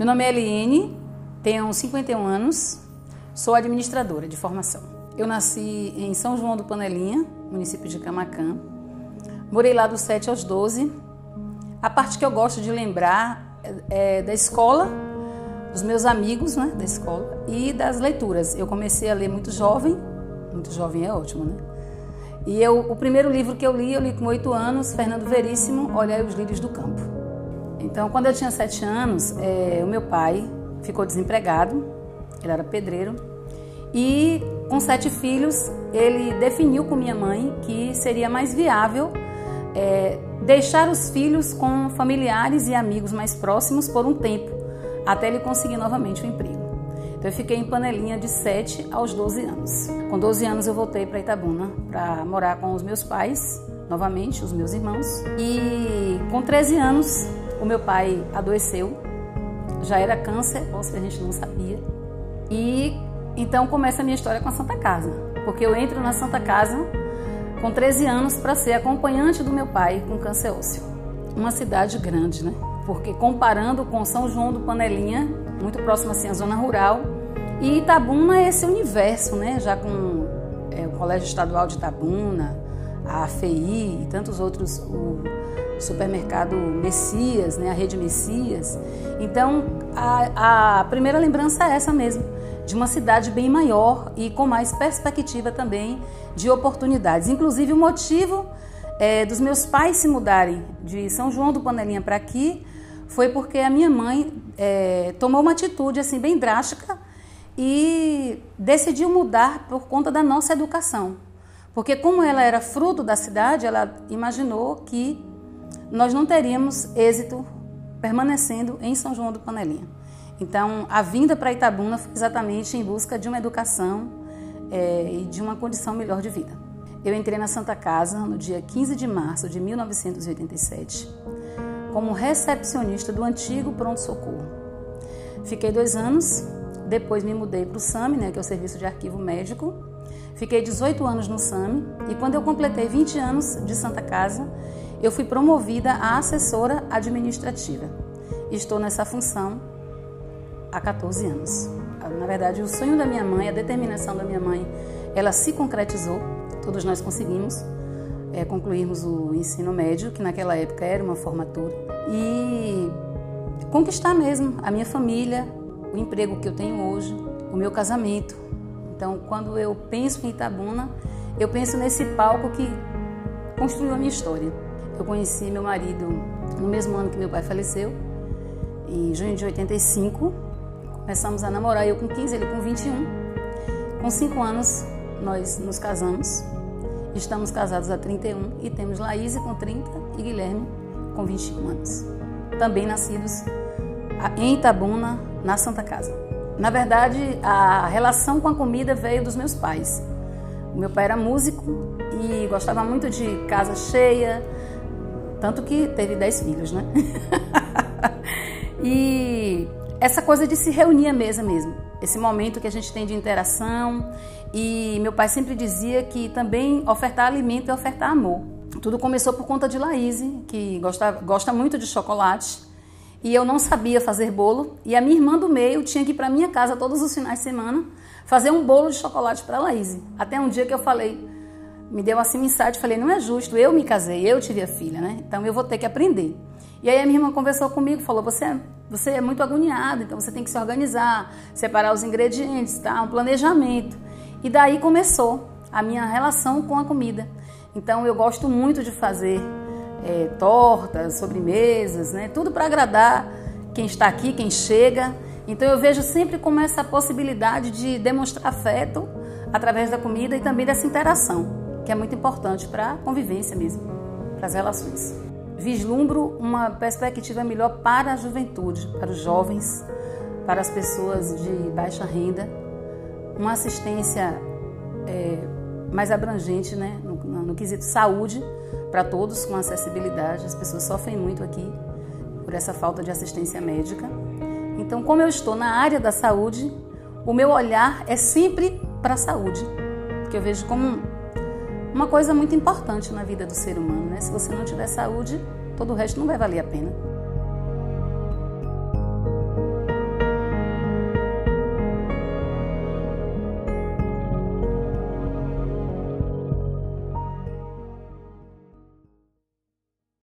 Meu nome é Eliene, tenho 51 anos, sou administradora de formação. Eu nasci em São João do Panelinha, município de Camacã. Morei lá dos 7 aos 12. A parte que eu gosto de lembrar é da escola, dos meus amigos né, da escola e das leituras. Eu comecei a ler muito jovem, muito jovem é ótimo, né? E eu, o primeiro livro que eu li, eu li com oito anos, Fernando Veríssimo, Olhai os Lírios do Campo. Então, quando eu tinha sete anos, é, o meu pai ficou desempregado, ele era pedreiro, e com sete filhos, ele definiu com minha mãe que seria mais viável é, deixar os filhos com familiares e amigos mais próximos por um tempo, até ele conseguir novamente um emprego. Então eu fiquei em Panelinha de 7 aos 12 anos. Com 12 anos eu voltei para Itabuna para morar com os meus pais, novamente, os meus irmãos. E com 13 anos o meu pai adoeceu, já era câncer, se a gente não sabia. E então começa a minha história com a Santa Casa, porque eu entro na Santa Casa com 13 anos para ser acompanhante do meu pai com câncer ósseo. Uma cidade grande, né? Porque comparando com São João do Panelinha, muito próximo assim à zona rural, e Itabuna é esse universo, né? Já com é, o Colégio Estadual de Itabuna, a AFI e tantos outros, o supermercado Messias, né, a rede Messias. Então, a, a primeira lembrança é essa mesmo, de uma cidade bem maior e com mais perspectiva também de oportunidades. Inclusive, o motivo é, dos meus pais se mudarem de São João do Panelinha para aqui foi porque a minha mãe é, tomou uma atitude assim bem drástica e decidiu mudar por conta da nossa educação. Porque como ela era fruto da cidade, ela imaginou que nós não teríamos êxito permanecendo em São João do Panelinha. Então, a vinda para Itabuna foi exatamente em busca de uma educação é, e de uma condição melhor de vida. Eu entrei na Santa Casa no dia 15 de março de 1987 como recepcionista do antigo pronto-socorro. Fiquei dois anos, depois me mudei para o SAMI, né, que é o Serviço de Arquivo Médico. Fiquei 18 anos no SAMI e quando eu completei 20 anos de Santa Casa, eu fui promovida a assessora administrativa. Estou nessa função há 14 anos. Na verdade, o sonho da minha mãe, a determinação da minha mãe, ela se concretizou. Todos nós conseguimos é, concluirmos o ensino médio, que naquela época era uma formatura, e conquistar mesmo a minha família, o emprego que eu tenho hoje, o meu casamento. Então, quando eu penso em Itabuna, eu penso nesse palco que construiu a minha história. Eu conheci meu marido no mesmo ano que meu pai faleceu, em junho de 85. Começamos a namorar, eu com 15, ele com 21. Com 5 anos, nós nos casamos. Estamos casados há 31 e temos Laís com 30 e Guilherme com 21 anos. Também nascidos em Itabuna, na Santa Casa. Na verdade, a relação com a comida veio dos meus pais. O meu pai era músico e gostava muito de casa cheia, tanto que teve dez filhos, né? e essa coisa de se reunir à mesa mesmo. Esse momento que a gente tem de interação. E meu pai sempre dizia que também ofertar alimento é ofertar amor. Tudo começou por conta de Laís, que gosta, gosta muito de chocolate. E eu não sabia fazer bolo. E a minha irmã do meio tinha que ir para minha casa todos os finais de semana fazer um bolo de chocolate para Laís. Até um dia que eu falei, me deu assim um insight, falei, não é justo, eu me casei, eu tive a filha, né? Então eu vou ter que aprender. E aí a minha irmã conversou comigo, falou, você, é, você é muito agoniado, então você tem que se organizar, separar os ingredientes, tá? Um planejamento. E daí começou a minha relação com a comida. Então eu gosto muito de fazer é, tortas, sobremesas, né? Tudo para agradar quem está aqui, quem chega. Então eu vejo sempre como essa possibilidade de demonstrar afeto através da comida e também dessa interação que é muito importante para a convivência mesmo, para as relações. Vislumbro uma perspectiva melhor para a juventude, para os jovens, para as pessoas de baixa renda, uma assistência é, mais abrangente né, no, no, no quesito saúde para todos com acessibilidade. As pessoas sofrem muito aqui por essa falta de assistência médica. Então, como eu estou na área da saúde, o meu olhar é sempre para a saúde, porque eu vejo como uma coisa muito importante na vida do ser humano, né? Se você não tiver saúde, todo o resto não vai valer a pena.